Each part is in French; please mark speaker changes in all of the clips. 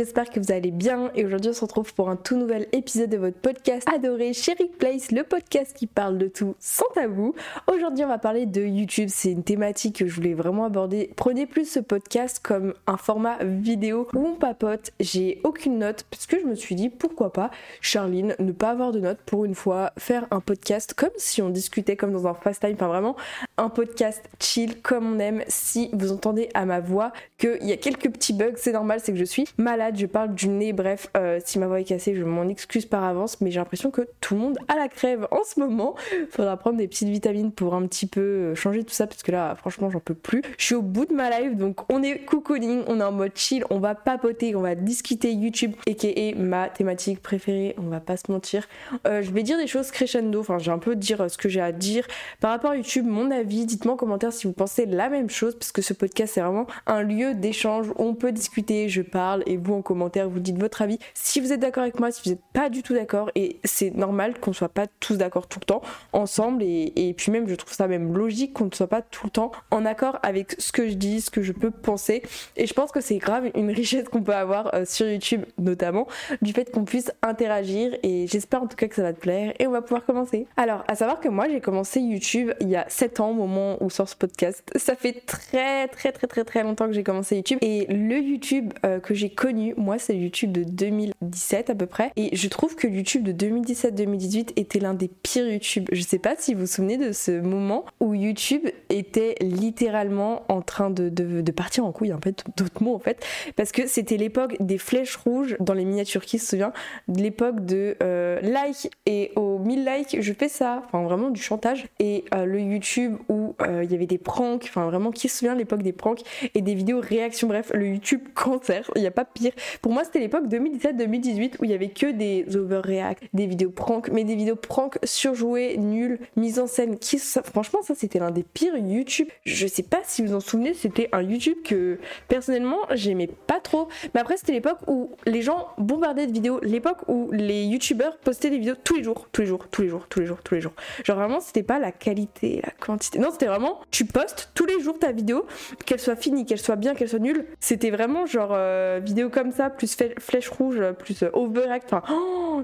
Speaker 1: j'espère que vous allez bien et aujourd'hui on se retrouve pour un tout nouvel épisode de votre podcast adoré Sherry Place, le podcast qui parle de tout sans tabou. Aujourd'hui on va parler de YouTube, c'est une thématique que je voulais vraiment aborder. Prenez plus ce podcast comme un format vidéo où on papote, j'ai aucune note parce que je me suis dit pourquoi pas Charline ne pas avoir de notes pour une fois, faire un podcast comme si on discutait comme dans un fast time, enfin vraiment un podcast chill comme on aime. Si vous entendez à ma voix qu'il y a quelques petits bugs, c'est normal, c'est que je suis malade, je parle du nez, bref, euh, si ma voix est cassée, je m'en excuse par avance, mais j'ai l'impression que tout le monde a la crève en ce moment. Faudra prendre des petites vitamines pour un petit peu euh, changer tout ça, parce que là, franchement, j'en peux plus. Je suis au bout de ma life, donc on est cocooning, on est en mode chill, on va papoter, on va discuter YouTube, et ma thématique préférée, on va pas se mentir. Euh, je vais dire des choses crescendo, enfin, j'ai un peu dire ce que j'ai à dire par rapport à YouTube, mon avis. Dites-moi en commentaire si vous pensez la même chose, parce que ce podcast, c'est vraiment un lieu d'échange on peut discuter, je parle et vous en commentaire vous dites votre avis. Si vous êtes d'accord avec moi, si vous n'êtes pas du tout d'accord et c'est normal qu'on soit pas tous d'accord tout le temps ensemble et, et, puis même je trouve ça même logique qu'on ne soit pas tout le temps en accord avec ce que je dis, ce que je peux penser et je pense que c'est grave une richesse qu'on peut avoir euh, sur YouTube notamment du fait qu'on puisse interagir et j'espère en tout cas que ça va te plaire et on va pouvoir commencer. Alors à savoir que moi j'ai commencé YouTube il y a 7 ans au moment où sort ce podcast. Ça fait très très très très très longtemps que j'ai commencé YouTube et le YouTube euh, que j'ai connu, moi, c'est YouTube de 2017 à peu près. Et je trouve que YouTube de 2017-2018 était l'un des pires YouTube. Je sais pas si vous vous souvenez de ce moment où YouTube était littéralement en train de, partir en couille, en fait, d'autres mots en fait, parce que c'était l'époque des flèches rouges dans les miniatures, qui se souvient? L'époque de euh, like et aux 1000 likes, je fais ça, enfin vraiment du chantage. Et euh, le YouTube où euh, il y avait des pranks, enfin vraiment, qui se souvient l'époque des pranks et des vidéos réactions, bref, le YouTube cancer, il n'y a pas pire. Pour moi, c'était l'époque 2017-2018 où il y avait que des overreact, des vidéos prank, mais des vidéos prank surjouées, nulles, mises en scène. Qui, franchement, ça c'était l'un des pires YouTube. Je sais pas si vous en souvenez, c'était un YouTube que personnellement j'aimais pas trop. Mais après, c'était l'époque où les gens bombardaient de vidéos, l'époque où les YouTubeurs postaient des vidéos tous les jours, tous les jours, tous les jours, tous les jours, tous les jours. Genre vraiment, c'était pas la qualité, la quantité. Non, c'était vraiment, tu postes tous les jours ta vidéo, qu'elle soit finie, qu'elle soit bien, qu'elle soit nulle. C'était vraiment genre euh, vidéo comme plus flèche rouge, plus euh, overact. Enfin,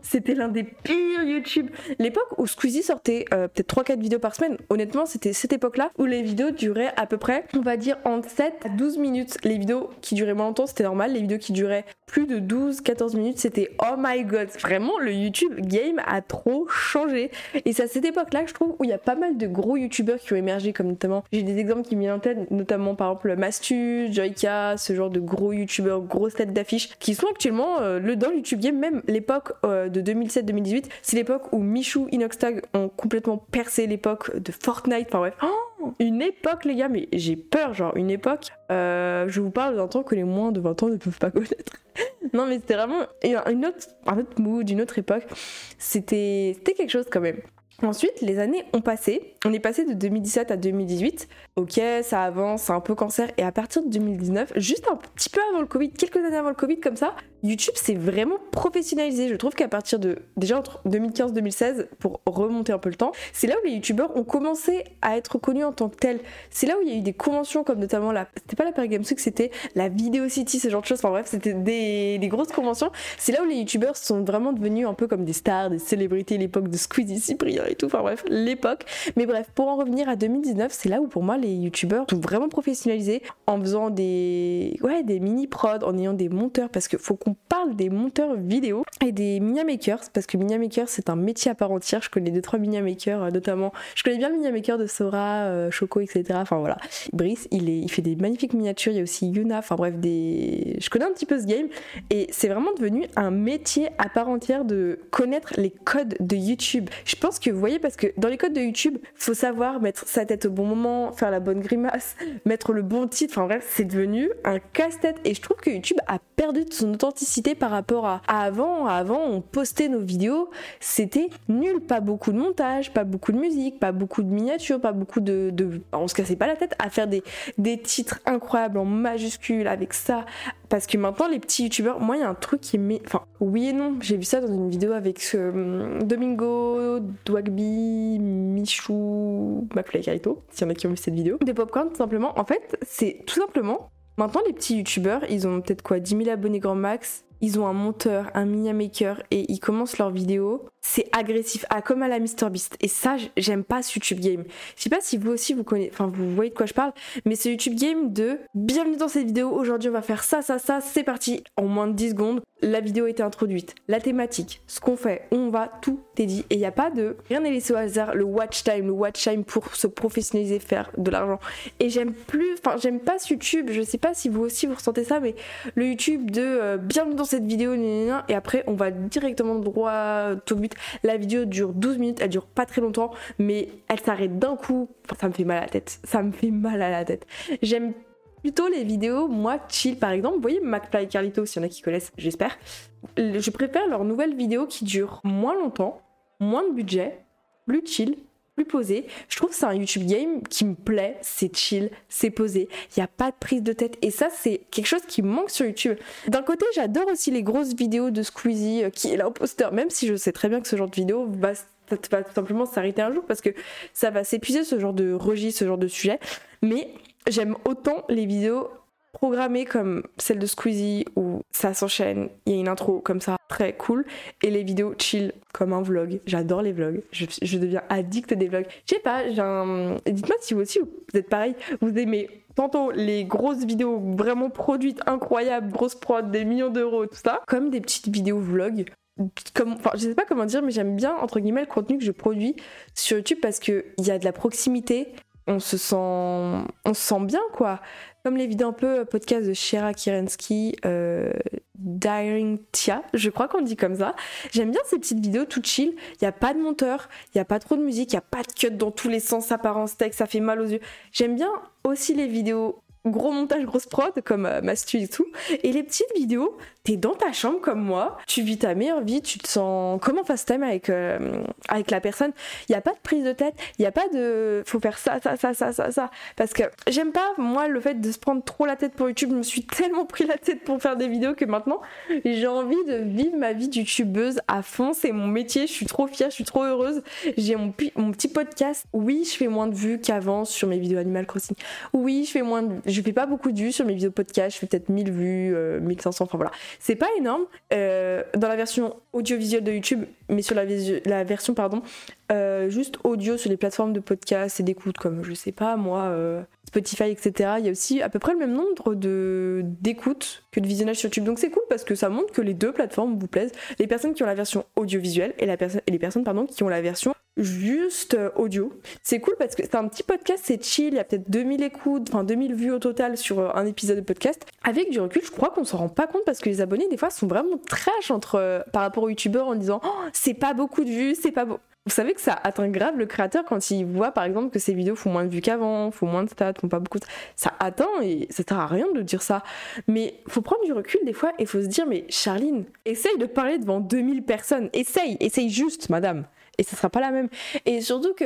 Speaker 1: c'était l'un des pires YouTube. L'époque où Squeezie sortait euh, peut-être 3-4 vidéos par semaine, honnêtement, c'était cette époque-là où les vidéos duraient à peu près, on va dire, entre 7 à 12 minutes. Les vidéos qui duraient moins longtemps, c'était normal. Les vidéos qui duraient plus de 12-14 minutes, c'était oh my god. Vraiment, le YouTube game a trop changé. Et c'est à cette époque-là que je trouve où il y a pas mal de gros YouTubeurs qui ont émergé, comme notamment, j'ai des exemples qui me viennent en tête, notamment par exemple Mastu, Joyka, ce genre de gros YouTubeurs, grosses têtes d'affiches, qui sont actuellement euh, le dans le YouTube game, même l'époque euh, de 2007-2018, c'est l'époque où Michou, Inoxtag ont complètement percé l'époque de Fortnite, enfin bref. Oh, une époque les gars, mais j'ai peur, genre une époque, euh, je vous parle d'un temps que les moins de 20 ans ne peuvent pas connaître. non mais c'était vraiment une autre, un autre mood, une autre époque. C'était quelque chose quand même. Ensuite, les années ont passé. On est passé de 2017 à 2018. Ok, ça avance, c'est un peu cancer. Et à partir de 2019, juste un petit peu avant le Covid, quelques années avant le Covid, comme ça, YouTube s'est vraiment professionnalisé. Je trouve qu'à partir de déjà entre 2015-2016, pour remonter un peu le temps, c'est là où les YouTubeurs ont commencé à être connus en tant que tels. C'est là où il y a eu des conventions comme notamment la, c'était pas la Paris Games Week, c'était la Video City, ce genre de choses. Enfin bref, c'était des, grosses conventions. C'est là où les YouTubeurs sont vraiment devenus un peu comme des stars, des célébrités, l'époque de Squeezie, Cyprien et tout. Enfin bref, l'époque. Mais bref, pour en revenir à 2019, c'est là où pour moi les YouTubeurs sont vraiment professionnalisés en faisant des, ouais, des mini prod, en ayant des monteurs parce que faut qu'on parle des monteurs vidéo et des Minia Makers parce que Minia Maker c'est un métier à part entière. Je connais deux trois Minia Makers euh, notamment. Je connais bien le Minia Maker de Sora, euh, Choco, etc. Enfin voilà. Brice, il fait des magnifiques miniatures. Il y a aussi Yuna. Enfin bref, des. Je connais un petit peu ce game et c'est vraiment devenu un métier à part entière de connaître les codes de YouTube. Je pense que vous voyez parce que dans les codes de YouTube, faut savoir mettre sa tête au bon moment, faire la bonne grimace, mettre le bon titre. Enfin bref, c'est devenu un casse-tête et je trouve que YouTube a perdu de son authenticité par rapport à, avant. Avant, on postait nos vidéos, c'était nul, pas beaucoup de montage, pas beaucoup de musique, pas beaucoup de miniatures, pas beaucoup de, on se cassait pas la tête à faire des, titres incroyables en majuscules avec ça. Parce que maintenant, les petits youtubeurs, moi, il y a un truc qui est. Enfin, oui et non. J'ai vu ça dans une vidéo avec euh, Domingo, Dwagby, Michou, McFly Carito, s'il y en a qui ont vu cette vidéo. Des popcorn, tout simplement. En fait, c'est tout simplement Maintenant, les petits youtubeurs, ils ont peut-être quoi 10 000 abonnés grand max ils ont un monteur, un mini maker et ils commencent leur vidéo, c'est agressif, ah, comme à la MrBeast. Et ça, j'aime pas ce YouTube Game. Je sais pas si vous aussi vous connaissez, enfin vous voyez de quoi je parle, mais c'est YouTube Game de bienvenue dans cette vidéo, aujourd'hui on va faire ça, ça, ça, c'est parti. En moins de 10 secondes, la vidéo été introduite, la thématique, ce qu'on fait, où on va, tout est dit. Et il n'y a pas de rien n'est laissé au hasard, le watch time, le watch time pour se professionnaliser, faire de l'argent. Et j'aime plus, enfin j'aime pas ce YouTube, je sais pas si vous aussi vous ressentez ça, mais le YouTube de euh, bienvenue dans cette vidéo, et après on va directement droit au but. La vidéo dure 12 minutes, elle dure pas très longtemps, mais elle s'arrête d'un coup. ça me fait mal à la tête. Ça me fait mal à la tête. J'aime plutôt les vidéos, moi, chill par exemple. Vous voyez McFly et Carlito, s'il y en a qui connaissent, j'espère. Je préfère leurs nouvelles vidéos qui durent moins longtemps, moins de budget, plus chill, plus posé. Je trouve que c'est un YouTube game qui me plaît, c'est chill, c'est posé, il n'y a pas de prise de tête. Et ça, c'est quelque chose qui manque sur YouTube. D'un côté, j'adore aussi les grosses vidéos de Squeezie euh, qui est l'imposteur, même si je sais très bien que ce genre de vidéo va, va tout simplement s'arrêter un jour parce que ça va s'épuiser ce genre de registre, ce genre de sujet. Mais j'aime autant les vidéos programmée comme celle de Squeezie où ça s'enchaîne, il y a une intro comme ça, très cool, et les vidéos chill comme un vlog. J'adore les vlogs, je, deviens addict des vlogs. Je sais pas, dites-moi si vous aussi vous êtes pareil, vous aimez tantôt les grosses vidéos vraiment produites, incroyables, grosses prod, des millions d'euros, tout ça, comme des petites vidéos vlogs comme, enfin, je sais pas comment dire, mais j'aime bien entre guillemets le contenu que je produis sur YouTube parce que il y a de la proximité, on se sent, on se sent bien quoi. Comme les vidéos un peu podcast de Shera Kirensky, euh, Daring Tia, je crois qu'on dit comme ça. J'aime bien ces petites vidéos tout chill. Il n'y a pas de monteur, il n'y a pas trop de musique, il n'y a pas de cut dans tous les sens, apparence texte, ça fait mal aux yeux. J'aime bien aussi les vidéos gros montage, grosse prod, comme euh, Mastu et tout. Et les petites vidéos, t'es dans ta chambre comme moi, tu vis ta meilleure vie, tu te sens comme en fast time avec, euh, avec la personne. Il n'y a pas de prise de tête, il n'y a pas de faut faire ça, ça, ça, ça, ça, ça. Parce que j'aime pas, moi, le fait de se prendre trop la tête pour YouTube. Je me suis tellement pris la tête pour faire des vidéos que maintenant, j'ai envie de vivre ma vie youtubeuse à fond. C'est mon métier, je suis trop fière, je suis trop heureuse. J'ai mon, mon petit podcast. Oui, je fais moins de vues qu'avant sur mes vidéos Animal Crossing. Oui, je fais moins de je fais pas beaucoup de vues sur mes vidéos podcast, je fais peut-être 1000 vues, 1500, euh, enfin voilà. C'est pas énorme. Euh, dans la version audiovisuelle de YouTube, mais sur la, version, pardon, euh, juste audio sur les plateformes de podcast et d'écoute, comme je sais pas moi, Spotify, etc. Il y a aussi à peu près le même nombre d'écoutes que de visionnage sur YouTube. Donc c'est cool parce que ça montre que les deux plateformes vous plaisent. Les personnes qui ont la version audiovisuelle et les personnes pardon, qui ont la version juste euh, audio. C'est cool parce que c'est un petit podcast, c'est chill, il y a peut-être 2000 écoutes, enfin 2000 vues au total sur euh, un épisode de podcast. Avec du recul, je crois qu'on s'en rend pas compte parce que les abonnés des fois sont vraiment trash entre euh, par rapport aux youtubeurs en disant oh, c'est pas beaucoup de vues, c'est pas beau. Vous savez que ça atteint grave le créateur quand il voit par exemple que ses vidéos font moins de vues qu'avant, font moins de stats, font pas beaucoup de... Ça atteint et ça sert à rien de dire ça. Mais faut prendre du recul des fois et faut se dire mais Charline, essaye de parler devant 2000 personnes. Essaye, essaye juste madame et ce sera pas la même. Et surtout que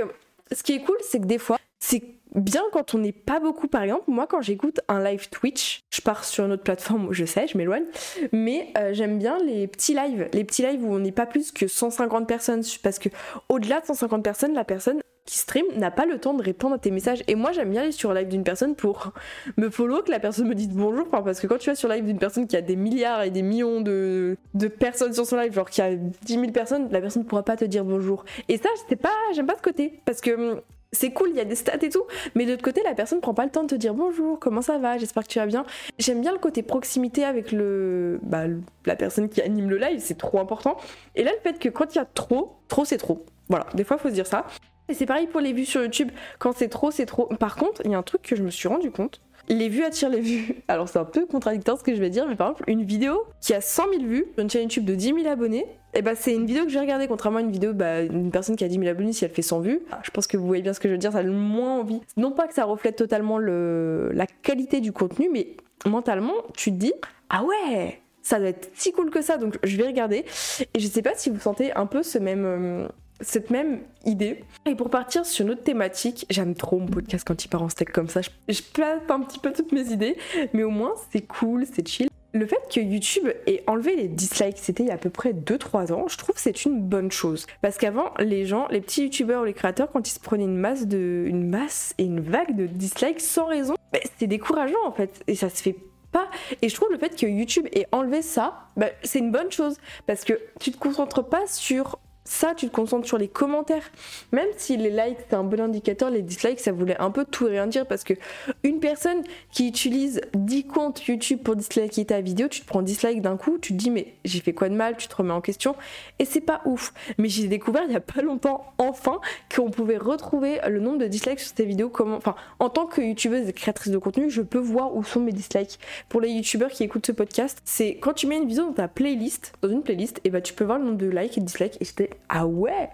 Speaker 1: ce qui est cool, c'est que des fois, c'est bien quand on n'est pas beaucoup, par exemple, moi quand j'écoute un live Twitch, je pars sur une autre plateforme je sais, je m'éloigne, mais euh, j'aime bien les petits lives, les petits lives où on n'est pas plus que 150 personnes, parce que au-delà de 150 personnes, la personne qui stream n'a pas le temps de répondre à tes messages. Et moi, j'aime bien aller sur live d'une personne pour me follow, que la personne me dise bonjour. parce que quand tu vas sur live d'une personne qui a des milliards et des millions de, de personnes sur son live, genre qui a 10 000 personnes, la personne ne pourra pas te dire bonjour. Et ça, c'est pas, j'aime pas ce côté. Parce que c'est cool, il y a des stats et tout, mais de l'autre côté, la personne prend pas le temps de te dire bonjour, comment ça va, j'espère que tu vas bien. J'aime bien le côté proximité avec le, bah, la personne qui anime le live, c'est trop important. Et là, le fait que quand il y a trop, trop c'est trop. Voilà, des fois, faut se dire ça. Et c'est pareil pour les vues sur YouTube. Quand c'est trop, c'est trop. Par contre, il y a un truc que je me suis rendu compte. Les vues attirent les vues. Alors c'est un peu contradictoire ce que je vais dire, mais par exemple, une vidéo qui a 100 000 vues une chaîne YouTube de 10 000 abonnés, et eh bah c'est une vidéo que j'ai regardée, contrairement à une vidéo bah, d'une personne qui a 10 000 abonnés, si elle fait 100 vues. Je pense que vous voyez bien ce que je veux dire, ça a le moins envie. Non pas que ça reflète totalement le... la qualité du contenu, mais mentalement, tu te dis, ah ouais, ça doit être si cool que ça, donc je vais regarder. Et je sais pas si vous sentez un peu ce même, euh, cette même idée. Et pour partir sur une autre thématique, j'aime trop mon podcast quand il part en steak comme ça. Je, je place un petit peu toutes mes idées, mais au moins c'est cool, c'est chill. Le fait que YouTube ait enlevé les dislikes, c'était il y a à peu près 2-3 ans, je trouve que c'est une bonne chose. Parce qu'avant, les gens, les petits YouTubeurs ou les créateurs, quand ils se prenaient une masse de, une masse et une vague de dislikes sans raison, bah, c'était décourageant en fait. Et ça se fait pas. Et je trouve le fait que YouTube ait enlevé ça, bah, c'est une bonne chose. Parce que tu te concentres pas sur ça, tu te concentres sur les commentaires. Même si les likes, c'est un bon indicateur, les dislikes, ça voulait un peu tout et rien dire parce que une personne qui utilise 10 comptes YouTube pour disliker ta vidéo, tu te prends dislike d'un coup, tu te dis mais j'ai fait quoi de mal, tu te remets en question et c'est pas ouf. Mais j'ai découvert il y a pas longtemps, enfin, qu'on pouvait retrouver le nombre de dislikes sur tes vidéos. Enfin, en tant que youtubeuse et créatrice de contenu, je peux voir où sont mes dislikes. Pour les youtubeurs qui écoutent ce podcast, c'est quand tu mets une vidéo dans ta playlist, dans une playlist, et bah tu peux voir le nombre de likes et de dislikes et j'étais ah ouais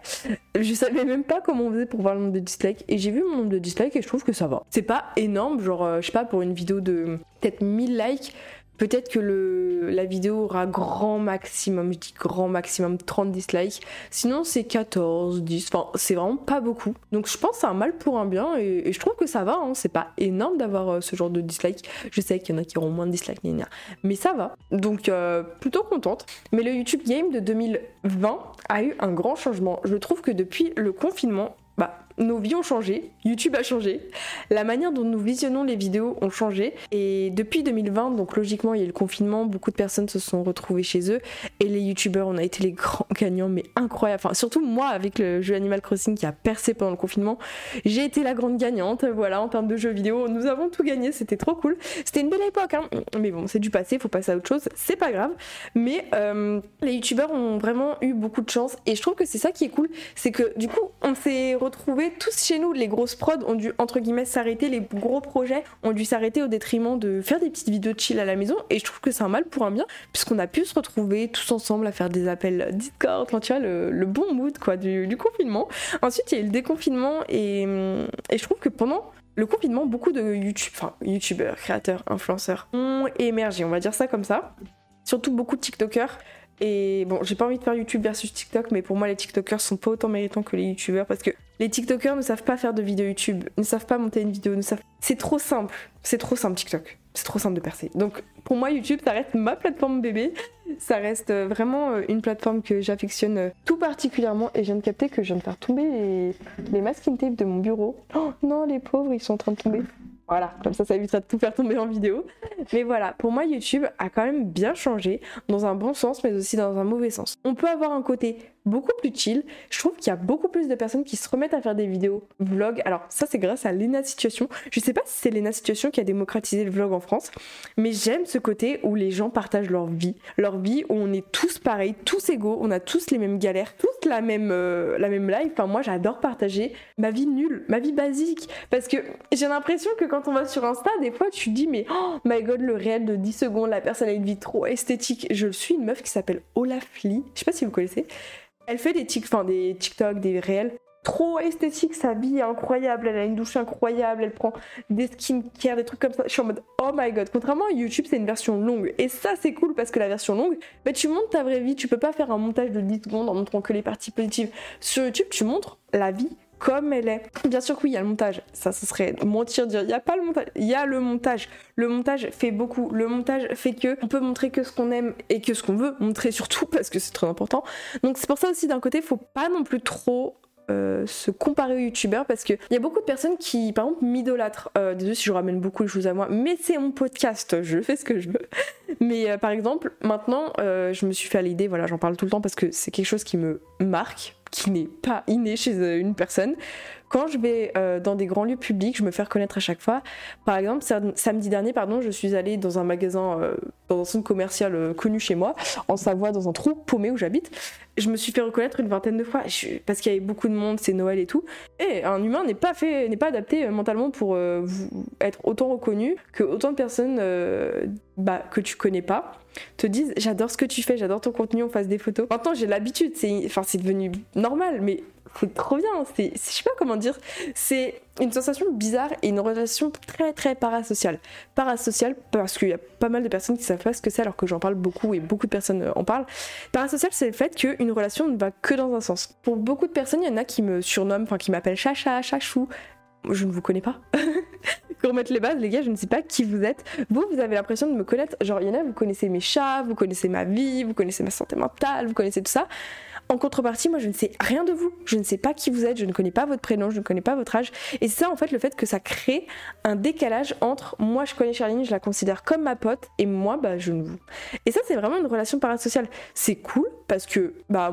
Speaker 1: Je savais même pas comment on faisait pour voir le nombre de dislikes. Et j'ai vu mon nombre de dislikes et je trouve que ça va. C'est pas énorme, genre, euh, je sais pas, pour une vidéo de peut-être 1000 likes, Peut-être que le, la vidéo aura grand maximum, je dis grand maximum 30 dislikes. Sinon c'est 14, 10, enfin c'est vraiment pas beaucoup. Donc je pense que c'est un mal pour un bien et, je trouve que ça va, hein. c'est pas énorme d'avoir euh, ce genre de dislikes. Je sais qu'il y en a qui auront moins de dislikes, mais ça va. Donc euh, plutôt contente. Mais le YouTube Game de 2020 a eu un grand changement. Je trouve que depuis le confinement, bah nos vies ont changé, YouTube a changé, la manière dont nous visionnons les vidéos ont changé. Et depuis 2020, donc logiquement il y a eu le confinement, beaucoup de personnes se sont retrouvées chez eux et les YouTubeurs on a été les grands gagnants mais incroyable, enfin surtout moi avec le jeu Animal Crossing qui a percé pendant le confinement, j'ai été la grande gagnante, voilà en termes de jeux vidéo, nous avons tout gagné, c'était trop cool, c'était une belle époque hein. mais bon c'est du passé, faut passer à autre chose, c'est pas grave, mais euh, les YouTubeurs ont vraiment eu beaucoup de chance et je trouve que c'est ça qui est cool, c'est que du coup on s'est retrouvés tous chez nous, les grosses prods ont dû entre guillemets s'arrêter, les gros projets ont dû s'arrêter au détriment de faire des petites vidéos de chill à la maison. Et je trouve que c'est un mal pour un bien, puisqu'on a pu se retrouver tous ensemble à faire des appels Discord, tu vois, le, bon mood quoi du, confinement. Ensuite, il y a eu le déconfinement et, et je trouve que pendant le confinement, beaucoup de YouTube, enfin YouTubeurs, créateurs, influenceurs ont émergé, on va dire ça comme ça. Surtout beaucoup de TikTokers et bon, j'ai pas envie de faire YouTube versus TikTok, mais pour moi, les TikTokers sont pas autant méritants que les YouTubeurs parce que les TikTokers ne savent pas faire de vidéo YouTube, ne savent pas monter une vidéo, ne savent. C'est trop simple, c'est trop simple TikTok, c'est trop simple de percer. Donc pour moi, YouTube, ça reste ma plateforme bébé, ça reste euh, vraiment euh, une plateforme que j'affectionne euh, tout particulièrement. Et je viens de capter que je viens de faire tomber les, les masking tape de mon bureau. Oh non, les pauvres, ils sont en train de tomber. Voilà, comme ça, ça évitera de tout faire tomber en vidéo. Mais voilà, pour moi, YouTube a quand même bien changé, dans un bon sens, mais aussi dans un mauvais sens. On peut avoir un côté beaucoup plus chill. Je trouve qu'il y a beaucoup plus de personnes qui se remettent à faire des vidéos vlog. Alors ça c'est grâce à Lena Situation. Je sais pas si c'est Lena Situation qui a démocratisé le vlog en France, mais j'aime ce côté où les gens partagent leur vie, leur vie où on est tous pareils, tous égaux, on a tous les mêmes galères, tous la même euh, la même life. Enfin moi j'adore partager ma vie nulle, ma vie basique parce que j'ai l'impression que quand on va sur Insta, des fois tu dis mais oh my god le réel de 10 secondes, la personne a une vie trop esthétique. Je suis une meuf qui s'appelle Olaf Lee. Je sais pas si vous connaissez. Elle fait des, tic, des TikTok, des réels trop esthétiques, sa vie est incroyable, elle a une douche incroyable, elle prend des skincare, des trucs comme ça. Je suis en mode oh my god. Contrairement à YouTube, c'est une version longue. Et ça, c'est cool parce que la version longue, bah, tu montres ta vraie vie. Tu peux pas faire un montage de 10 secondes en montrant que les parties positives. Sur YouTube, tu montres la vie comme elle est. Bien sûr que oui, il y a le montage. Ça, ce serait mentir dire il n'y a pas le montage. Il y a le montage. Le montage fait beaucoup. Le montage fait que on peut montrer que ce qu'on aime et que ce qu'on veut montrer surtout parce que c'est très important. Donc c'est pour ça aussi d'un côté, faut pas non plus trop euh, se comparer aux youtubeurs parce qu'il y a beaucoup de personnes qui, par exemple, m'idolâtrent. Euh, désolé si je ramène beaucoup les choses à moi, mais c'est mon podcast, je fais ce que je veux. Mais euh, par exemple, maintenant, euh, je me suis fait à l'idée, voilà, j'en parle tout le temps parce que c'est quelque chose qui me marque qui n'est pas inné chez euh, une personne. Quand je vais euh, dans des grands lieux publics, je me fais reconnaître à chaque fois. Par exemple, samedi dernier, pardon, je suis allée dans un magasin, euh, dans un centre commercial connu chez moi, en Savoie, dans un trou paumé où j'habite. Je me suis fait reconnaître une vingtaine de fois parce qu'il y avait beaucoup de monde, c'est Noël et tout. Et un humain n'est pas fait, n'est pas adapté mentalement pour être autant reconnu que autant de personnes bah, que tu connais pas te disent j'adore ce que tu fais, j'adore ton contenu, on fasse des photos. Maintenant j'ai l'habitude, c'est enfin c'est devenu normal, mais trop bien. C'est, je sais pas comment dire, c'est une sensation bizarre et une relation très très parasociale. Parasociale parce qu'il y a pas mal de personnes qui savent pas ce que c'est alors que j'en parle beaucoup et beaucoup de personnes euh, en parlent. Parasocial, c'est le fait qu'une relation ne va que dans un sens. Pour beaucoup de personnes, il y en a qui me surnomment, enfin qui m'appellent chacha, chachou. Je ne vous connais pas. pour mettre les bases, les gars, je ne sais pas qui vous êtes. Vous, vous avez l'impression de me connaître. Genre, il y en a, vous connaissez mes chats, vous connaissez ma vie, vous connaissez ma santé mentale, vous connaissez tout ça. En contrepartie, moi je ne sais rien de vous, je ne sais pas qui vous êtes, je ne connais pas votre prénom, je ne connais pas votre âge. Et c'est ça en fait le fait que ça crée un décalage entre moi je connais Charline, je la considère comme ma pote, et moi bah je ne vous. Et ça c'est vraiment une relation parasociale. C'est cool parce que bah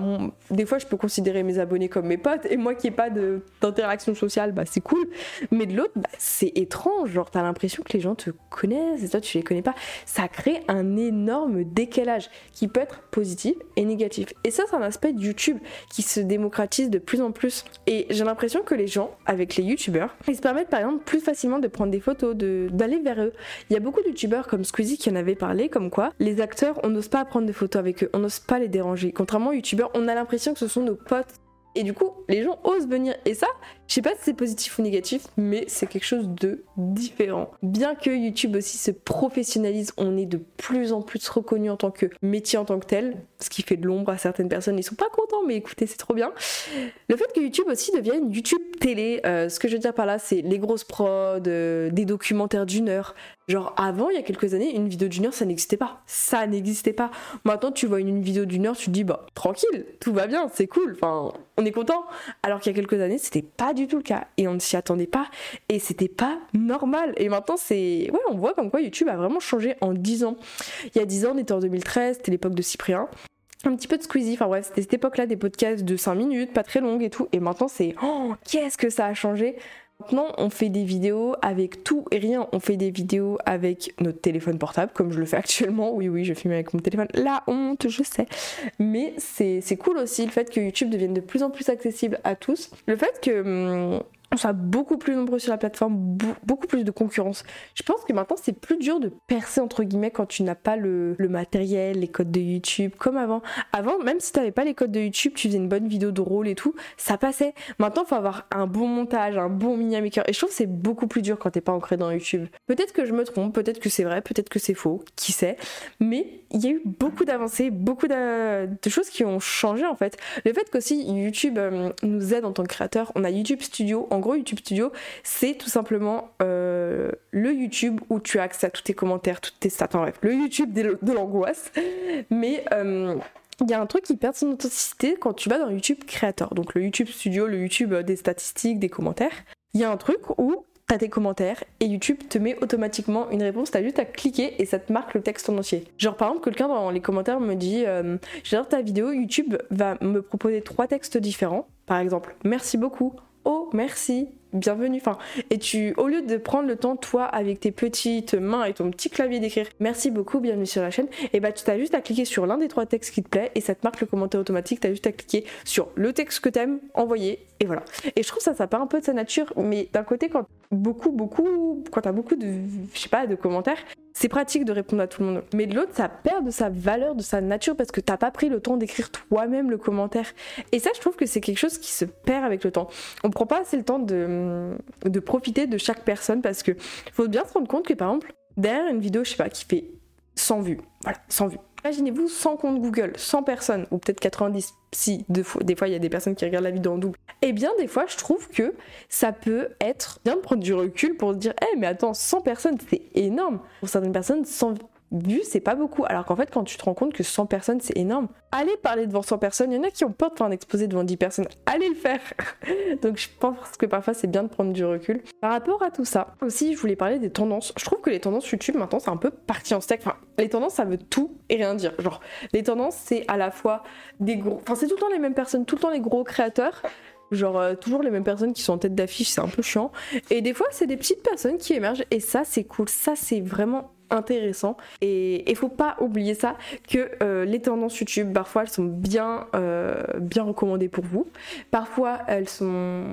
Speaker 1: des fois je peux considérer mes abonnés comme mes potes, et moi qui n'ai pas d'interaction sociale, bah c'est cool. Mais de l'autre, bah, c'est étrange, genre t'as l'impression que les gens te connaissent et toi tu les connais pas. Ça crée un énorme décalage qui peut être positif et négatif. Et ça c'est un aspect YouTube qui se démocratise de plus en plus. Et j'ai l'impression que les gens, avec les YouTubeurs, ils se permettent par exemple plus facilement de prendre des photos, d'aller vers eux. Il y a beaucoup de YouTubeurs comme Squeezie qui en avait parlé, comme quoi les acteurs, on n'ose pas prendre des photos avec eux, on n'ose pas les déranger. Contrairement aux YouTubeurs, on a l'impression que ce sont nos potes et du coup, les gens osent venir. Et ça, je sais pas si c'est positif ou négatif, mais c'est quelque chose de différent. Bien que YouTube aussi se professionnalise, on est de plus en plus reconnu en tant que métier en tant que tel, ce qui fait de l'ombre à certaines personnes. Ils sont pas contents, mais écoutez, c'est trop bien. Le fait que YouTube aussi devienne YouTube télé, euh, ce que je veux dire par là, c'est les grosses prods, euh, des documentaires d'une heure, Genre avant, il y a quelques années, une vidéo d'une heure, ça n'existait pas. Ça n'existait pas. Maintenant, tu vois une vidéo d'une heure, tu te dis, bah, tranquille, tout va bien, c'est cool, enfin, on est content. Alors qu'il y a quelques années, c'était pas du tout le cas. Et on ne s'y attendait pas. Et c'était pas normal. Et maintenant, c'est. Ouais, on voit comme quoi YouTube a vraiment changé en 10 ans. Il y a 10 ans, on était en 2013, c'était l'époque de Cyprien un petit peu de Squeezie, enfin bref, c'était cette époque-là des podcasts de 5 minutes, pas très longues et tout, et maintenant c'est oh, qu'est-ce que ça a changé? Maintenant, on fait des vidéos avec tout et rien. On fait des vidéos avec notre téléphone portable, comme je le fais actuellement. Oui, oui, je filme avec mon téléphone. La honte, je sais. Mais c'est cool aussi le fait que YouTube devienne de plus en plus accessible à tous. Le fait que hum, on soit beaucoup plus nombreux sur la plateforme, beaucoup plus de concurrence. Je pense que maintenant c'est plus dur de percer entre guillemets quand tu n'as pas le, matériel, les codes de YouTube, comme avant. Avant, même si tu n'avais pas les codes de YouTube, tu faisais une bonne vidéo de rôle et tout, ça passait. Maintenant, il faut avoir un bon montage, un bon mini maker. Et je trouve que c'est beaucoup plus dur quand t'es pas ancré dans YouTube. Peut-être que je me trompe, peut-être que c'est vrai, peut-être que c'est faux, qui sait. Mais il y a eu beaucoup d'avancées, beaucoup de, choses qui ont changé en fait. Le fait qu'aussi YouTube euh, nous aide en tant que créateur, on a YouTube Studio en gros, YouTube Studio, c'est tout simplement euh, le YouTube où tu as accès à tous tes commentaires, toutes tes stats, en bref, le YouTube de l'angoisse. Mais euh, il y a un truc qui perd son authenticité quand tu vas dans YouTube Creator, donc le YouTube Studio, le YouTube des statistiques, des commentaires. Il y a un truc où t'as tes commentaires et YouTube te met automatiquement une réponse, t'as juste à cliquer et ça te marque le texte en entier. Genre par exemple quelqu'un dans les commentaires me dit euh, j'adore ta vidéo, YouTube va me proposer trois textes différents. Par exemple, merci beaucoup, oh merci, bienvenue. Enfin, et tu, au lieu de prendre le temps, toi, avec tes petites mains et ton petit clavier d'écrire merci beaucoup, bienvenue sur la chaîne, et eh bah ben, tu t'as juste à cliquer sur l'un des trois textes qui te plaît et ça te marque le commentaire automatique. T'as juste à cliquer sur le texte que t'aimes, envoyer, et voilà. Et je trouve ça, ça part un peu de sa nature, mais d'un côté, quand beaucoup, beaucoup, quand t'as beaucoup de, je sais pas, de commentaires, c'est pratique de répondre à tout le monde. Mais de l'autre, ça perd de sa valeur, de sa nature, parce que t'as pas pris le temps d'écrire toi-même le commentaire. Et ça, je trouve que c'est quelque chose qui se perd avec le temps. On prend pas assez le temps de, profiter de chaque personne, parce que faut bien se rendre compte que, par exemple, derrière une vidéo, je sais pas, qui fait 100 vues, voilà, 100 vues, Imaginez-vous 100 comptes Google, 100 personnes, ou peut-être 90, si des fois, des fois il y a des personnes qui regardent la vidéo en double. Eh bien des fois je trouve que ça peut être bien de prendre du recul pour se dire, eh mais attends, 100 personnes c'est énorme. Pour certaines personnes, 100 vues c'est pas beaucoup. Alors qu'en fait quand tu te rends compte que 100 personnes c'est énorme, allez parler devant 100 personnes. Il y en a qui ont peur de faire un exposé devant 10 personnes. Allez le faire. Donc je pense que parfois c'est bien de prendre du recul. Par rapport à tout ça, aussi je voulais parler des tendances. Je trouve que les tendances YouTube maintenant c'est un peu parti en steak. Enfin, les tendances ça veut tout et rien dire. Genre, les tendances c'est à la fois des gros. Enfin, c'est tout le temps les mêmes personnes, tout le temps les gros créateurs genre euh, toujours les mêmes personnes qui sont en tête d'affiche, c'est un peu chiant. Et des fois, c'est des petites personnes qui émergent et ça, c'est cool. Ça, c'est vraiment intéressant. Et il faut pas oublier ça, que euh, les tendances YouTube, parfois elles sont bien, euh, bien recommandées pour vous. Parfois elles sont...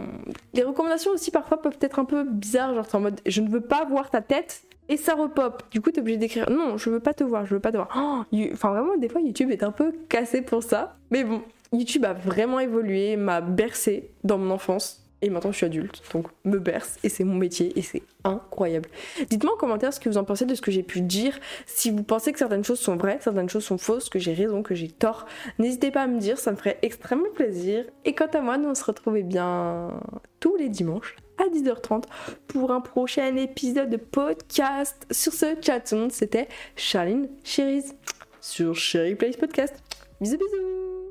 Speaker 1: Les recommandations aussi parfois peuvent être un peu bizarres, genre en mode je ne veux pas voir ta tête. Et ça repop. Du coup, t'es obligé d'écrire non, je veux pas te voir, je veux pas te voir. Oh, enfin, vraiment, des fois, YouTube est un peu cassé pour ça. Mais bon, YouTube a vraiment évolué, m'a bercé dans mon enfance et maintenant je suis adulte, donc me berce et c'est mon métier et c'est incroyable. Dites-moi en commentaire ce que vous en pensez de ce que j'ai pu dire, si vous pensez que certaines choses sont vraies, certaines choses sont fausses, que j'ai raison, que j'ai tort. N'hésitez pas à me dire, ça me ferait extrêmement plaisir. Et quant à moi, nous on se retrouve eh bien tous les dimanches à 10h30 pour un prochain épisode de podcast. Sur ce, chat, c'était Charline Cherise sur Sherry Place Podcast. Bisous bisous